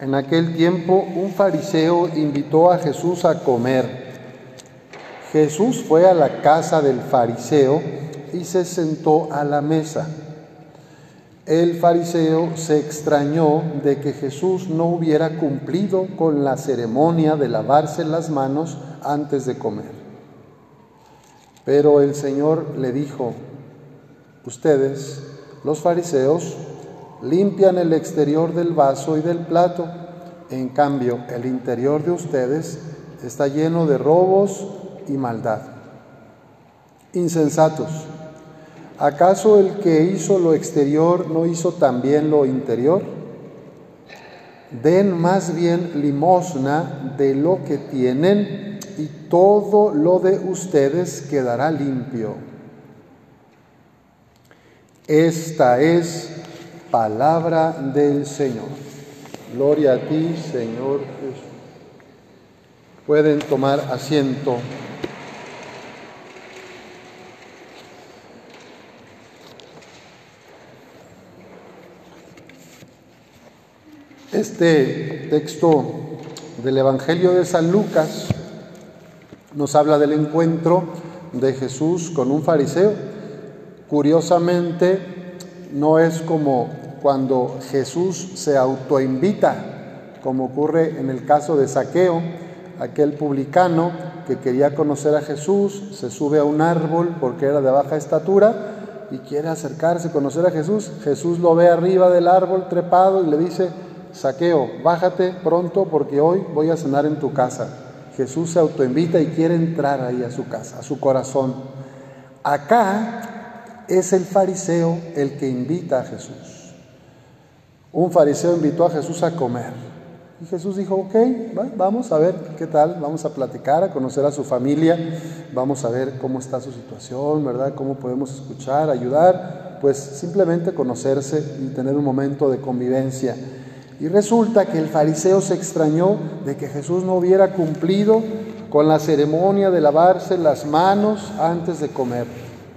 En aquel tiempo un fariseo invitó a Jesús a comer. Jesús fue a la casa del fariseo y se sentó a la mesa. El fariseo se extrañó de que Jesús no hubiera cumplido con la ceremonia de lavarse las manos antes de comer. Pero el Señor le dijo, ustedes, los fariseos, limpian el exterior del vaso y del plato, en cambio el interior de ustedes está lleno de robos y maldad. Insensatos, ¿acaso el que hizo lo exterior no hizo también lo interior? Den más bien limosna de lo que tienen y todo lo de ustedes quedará limpio. Esta es Palabra del Señor. Gloria a ti, Señor Jesús. Pueden tomar asiento. Este texto del Evangelio de San Lucas nos habla del encuentro de Jesús con un fariseo. Curiosamente, no es como cuando Jesús se autoinvita, como ocurre en el caso de Saqueo, aquel publicano que quería conocer a Jesús, se sube a un árbol porque era de baja estatura y quiere acercarse, conocer a Jesús. Jesús lo ve arriba del árbol trepado y le dice, Saqueo, bájate pronto porque hoy voy a cenar en tu casa. Jesús se autoinvita y quiere entrar ahí a su casa, a su corazón. Acá es el fariseo el que invita a Jesús. Un fariseo invitó a Jesús a comer. Y Jesús dijo, ok, vamos a ver qué tal, vamos a platicar, a conocer a su familia, vamos a ver cómo está su situación, ¿verdad? Cómo podemos escuchar, ayudar, pues simplemente conocerse y tener un momento de convivencia. Y resulta que el fariseo se extrañó de que Jesús no hubiera cumplido con la ceremonia de lavarse las manos antes de comer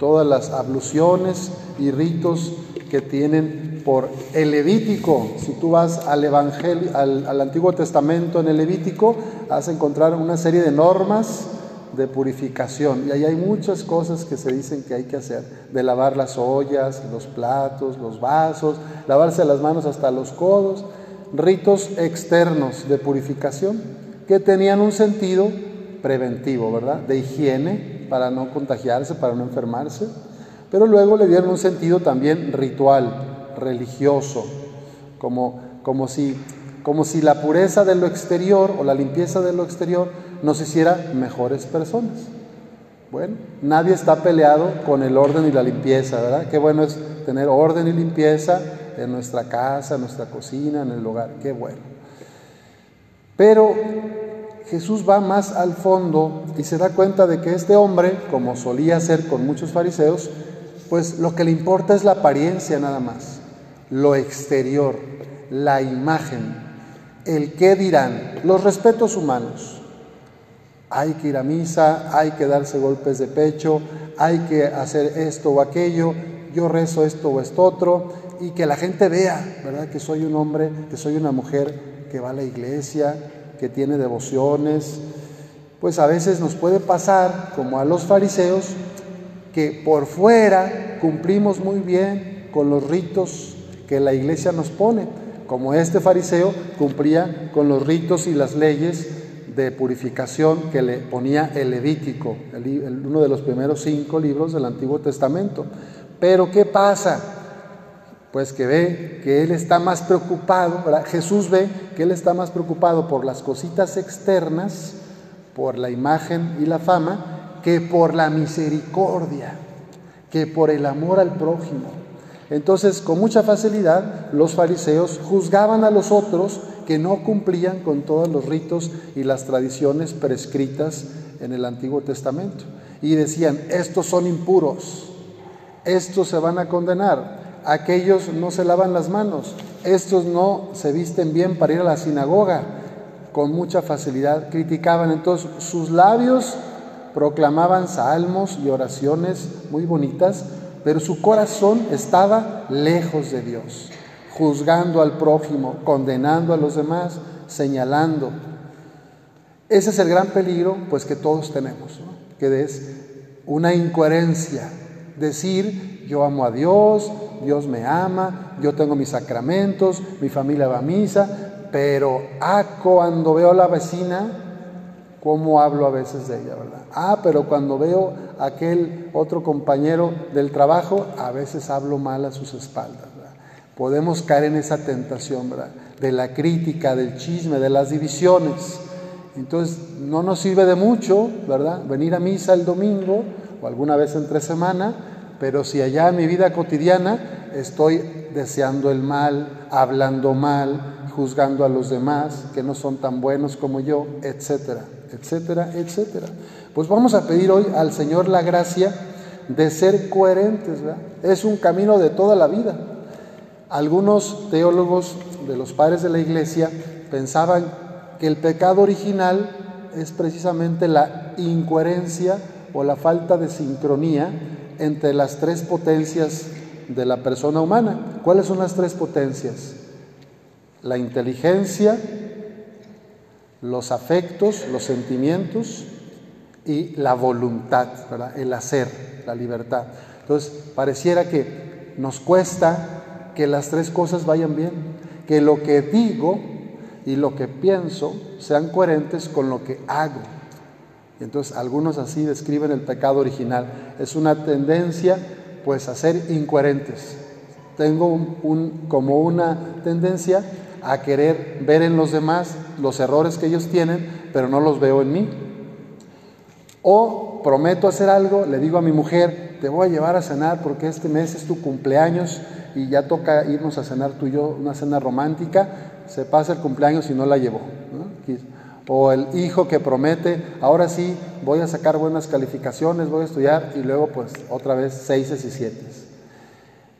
todas las abluciones y ritos que tienen por el Levítico. Si tú vas al Evangelio, al, Antiguo Testamento en el Levítico, vas a encontrar una serie de normas de purificación. Y ahí hay muchas cosas que se dicen que hay que hacer, de lavar las ollas, los platos, los vasos, lavarse las manos hasta los codos, ritos externos de purificación que tenían un sentido preventivo, ¿verdad? De higiene, para no contagiarse, para no enfermarse, pero luego le dieron un sentido también ritual, religioso, como, como, si, como si la pureza de lo exterior o la limpieza de lo exterior nos hiciera mejores personas. Bueno, nadie está peleado con el orden y la limpieza, ¿verdad? Qué bueno es tener orden y limpieza en nuestra casa, en nuestra cocina, en el hogar, qué bueno. Pero Jesús va más al fondo y se da cuenta de que este hombre, como solía hacer con muchos fariseos, pues lo que le importa es la apariencia nada más, lo exterior, la imagen, el qué dirán, los respetos humanos. Hay que ir a misa, hay que darse golpes de pecho, hay que hacer esto o aquello, yo rezo esto o esto otro, y que la gente vea, ¿verdad? Que soy un hombre, que soy una mujer que va a la iglesia, que tiene devociones, pues a veces nos puede pasar, como a los fariseos, que por fuera cumplimos muy bien con los ritos que la iglesia nos pone, como este fariseo cumplía con los ritos y las leyes de purificación que le ponía el Levítico, uno de los primeros cinco libros del Antiguo Testamento. Pero ¿qué pasa? Pues que ve que él está más preocupado, Jesús ve que él está más preocupado por las cositas externas, por la imagen y la fama, que por la misericordia, que por el amor al prójimo. Entonces, con mucha facilidad, los fariseos juzgaban a los otros que no cumplían con todos los ritos y las tradiciones prescritas en el Antiguo Testamento. Y decían, estos son impuros, estos se van a condenar, aquellos no se lavan las manos, estos no se visten bien para ir a la sinagoga, con mucha facilidad criticaban. Entonces sus labios proclamaban salmos y oraciones muy bonitas, pero su corazón estaba lejos de Dios. juzgando al prójimo, condenando a los demás, señalando. Ese es el gran peligro, pues que todos tenemos, que es una incoherencia. Decir, yo amo a Dios, Dios me ama, yo tengo mis sacramentos, mi familia va a misa, pero ah, cuando veo a la vecina, cómo hablo a veces de ella, ¿verdad? Ah, pero cuando veo a aquel otro compañero del trabajo, a veces hablo mal a sus espaldas, ¿verdad? Podemos caer en esa tentación, ¿verdad? De la crítica, del chisme, de las divisiones. Entonces, no nos sirve de mucho, ¿verdad? Venir a misa el domingo o alguna vez entre semana, pero si allá en mi vida cotidiana estoy deseando el mal, hablando mal, juzgando a los demás que no son tan buenos como yo, etcétera etcétera, etcétera. Pues vamos a pedir hoy al Señor la gracia de ser coherentes. Es un camino de toda la vida. Algunos teólogos de los padres de la iglesia pensaban que el pecado original es precisamente la incoherencia o la falta de sincronía entre las tres potencias de la persona humana. ¿Cuáles son las tres potencias? La inteligencia, los afectos, los sentimientos y la voluntad, el hacer, la libertad. Entonces, pareciera que nos cuesta que las tres cosas vayan bien, que lo que digo y lo que pienso sean coherentes con lo que hago. Entonces algunos así describen el pecado original. Es una tendencia pues a ser incoherentes. Tengo un, como una tendencia a querer ver en los demás los errores que ellos tienen, pero no los veo en mí. O prometo hacer algo, le digo a mi mujer, te voy a llevar a cenar porque este mes es tu cumpleaños y ya toca irnos a cenar tú y yo, una cena romántica, se pasa el cumpleaños y no la llevó. O el hijo que promete, ahora sí voy a sacar buenas calificaciones, voy a estudiar y luego pues otra vez seises y siete.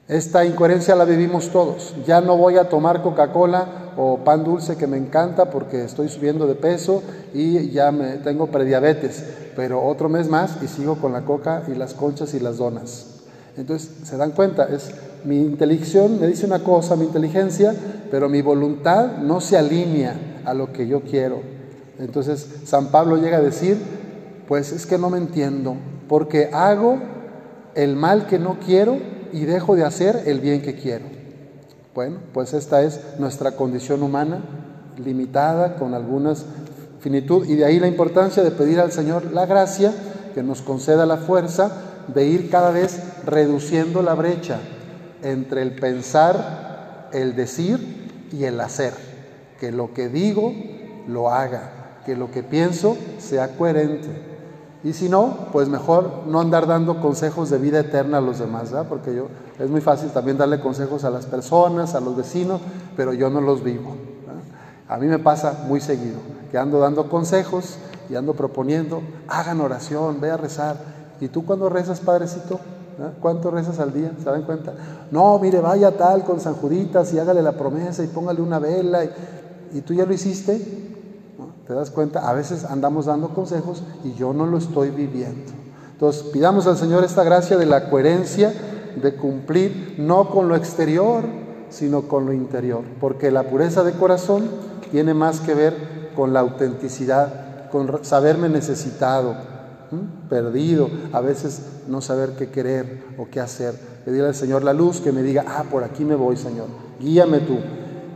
Esta incoherencia la vivimos todos. Ya no voy a tomar Coca-Cola o pan dulce que me encanta porque estoy subiendo de peso y ya me tengo prediabetes, pero otro mes más y sigo con la coca y las conchas y las donas. Entonces, se dan cuenta, es mi inteligencia me dice una cosa, mi inteligencia, pero mi voluntad no se alinea a lo que yo quiero. Entonces, San Pablo llega a decir, pues es que no me entiendo, porque hago el mal que no quiero y dejo de hacer el bien que quiero. Bueno, pues esta es nuestra condición humana, limitada, con algunas finitud, y de ahí la importancia de pedir al Señor la gracia que nos conceda la fuerza de ir cada vez reduciendo la brecha entre el pensar, el decir y el hacer. Que lo que digo lo haga, que lo que pienso sea coherente y si no, pues mejor no andar dando consejos de vida eterna a los demás, ¿verdad? Porque yo, es muy fácil también darle consejos a las personas, a los vecinos, pero yo no los vivo. A mí me pasa muy seguido, que ando dando consejos y ando proponiendo, hagan oración, ve a rezar. ¿Y tú cuando rezas, Padrecito? ¿Cuánto rezas al día? ¿Se dan cuenta? No, mire, vaya tal con San Juditas y hágale la promesa y póngale una vela. ¿Y, ¿y tú ya lo hiciste? ¿Te das cuenta? A veces andamos dando consejos y yo no lo estoy viviendo. Entonces, pidamos al Señor esta gracia de la coherencia, de cumplir no con lo exterior, sino con lo interior, porque la pureza de corazón tiene más que ver con la autenticidad, con saberme necesitado, perdido, a veces no saber qué querer o qué hacer. Pedirle al Señor la luz que me diga, ah, por aquí me voy, Señor, guíame tú,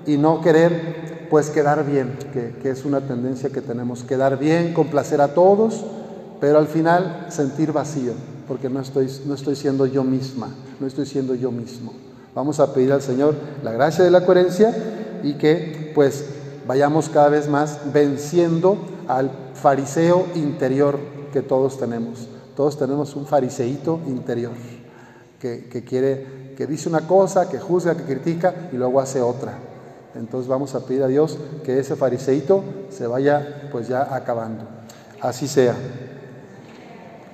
y no querer pues quedar bien, que, es una tendencia que tenemos, quedar bien, complacer a todos, pero al final sentir vacío, porque no estoy, no estoy siendo yo misma, no estoy siendo yo mismo. Vamos a pedir al Señor la gracia de la coherencia y que pues vayamos cada vez más venciendo al fariseo interior que todos tenemos. Todos tenemos un fariseíto interior que, que quiere, que dice una cosa, que juzga, que critica y luego hace otra. Entonces vamos a pedir a Dios que ese fariseito se vaya pues ya acabando. Así sea.